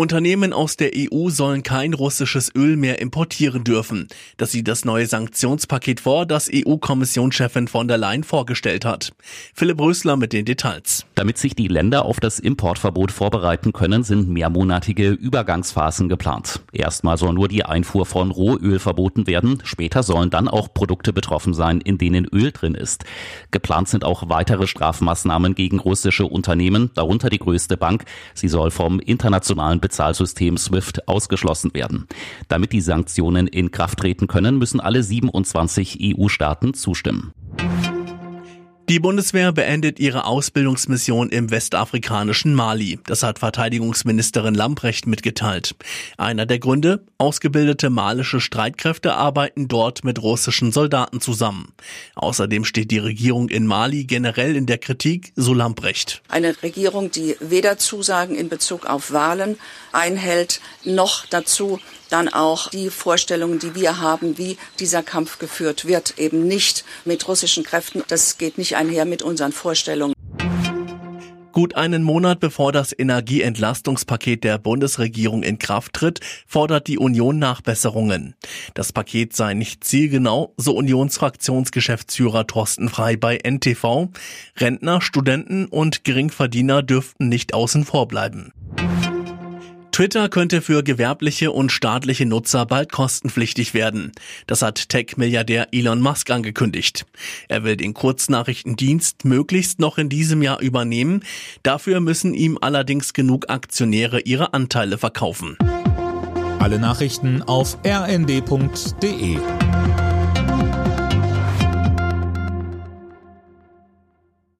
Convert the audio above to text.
Unternehmen aus der EU sollen kein russisches Öl mehr importieren dürfen. Das sieht das neue Sanktionspaket vor, das EU-Kommissionschefin von der Leyen vorgestellt hat. Philipp Rösler mit den Details. Damit sich die Länder auf das Importverbot vorbereiten können, sind mehrmonatige Übergangsphasen geplant. Erstmal soll nur die Einfuhr von Rohöl verboten werden. Später sollen dann auch Produkte betroffen sein, in denen Öl drin ist. Geplant sind auch weitere Strafmaßnahmen gegen russische Unternehmen, darunter die größte Bank. Sie soll vom internationalen Bezahlsystem SWIFT ausgeschlossen werden. Damit die Sanktionen in Kraft treten können, müssen alle 27 EU-Staaten zustimmen. Die Bundeswehr beendet ihre Ausbildungsmission im westafrikanischen Mali. Das hat Verteidigungsministerin Lamprecht mitgeteilt. Einer der Gründe? Ausgebildete malische Streitkräfte arbeiten dort mit russischen Soldaten zusammen. Außerdem steht die Regierung in Mali generell in der Kritik, so Lamprecht. Eine Regierung, die weder Zusagen in Bezug auf Wahlen einhält, noch dazu dann auch die Vorstellungen, die wir haben, wie dieser Kampf geführt wird, eben nicht mit russischen Kräften. Das geht nicht einher mit unseren Vorstellungen. Gut einen Monat bevor das Energieentlastungspaket der Bundesregierung in Kraft tritt, fordert die Union Nachbesserungen. Das Paket sei nicht zielgenau, so Unionsfraktionsgeschäftsführer Thorsten Frei bei NTV. Rentner, Studenten und Geringverdiener dürften nicht außen vor bleiben. Twitter könnte für gewerbliche und staatliche Nutzer bald kostenpflichtig werden. Das hat Tech-Milliardär Elon Musk angekündigt. Er will den Kurznachrichtendienst möglichst noch in diesem Jahr übernehmen. Dafür müssen ihm allerdings genug Aktionäre ihre Anteile verkaufen. Alle Nachrichten auf rnd.de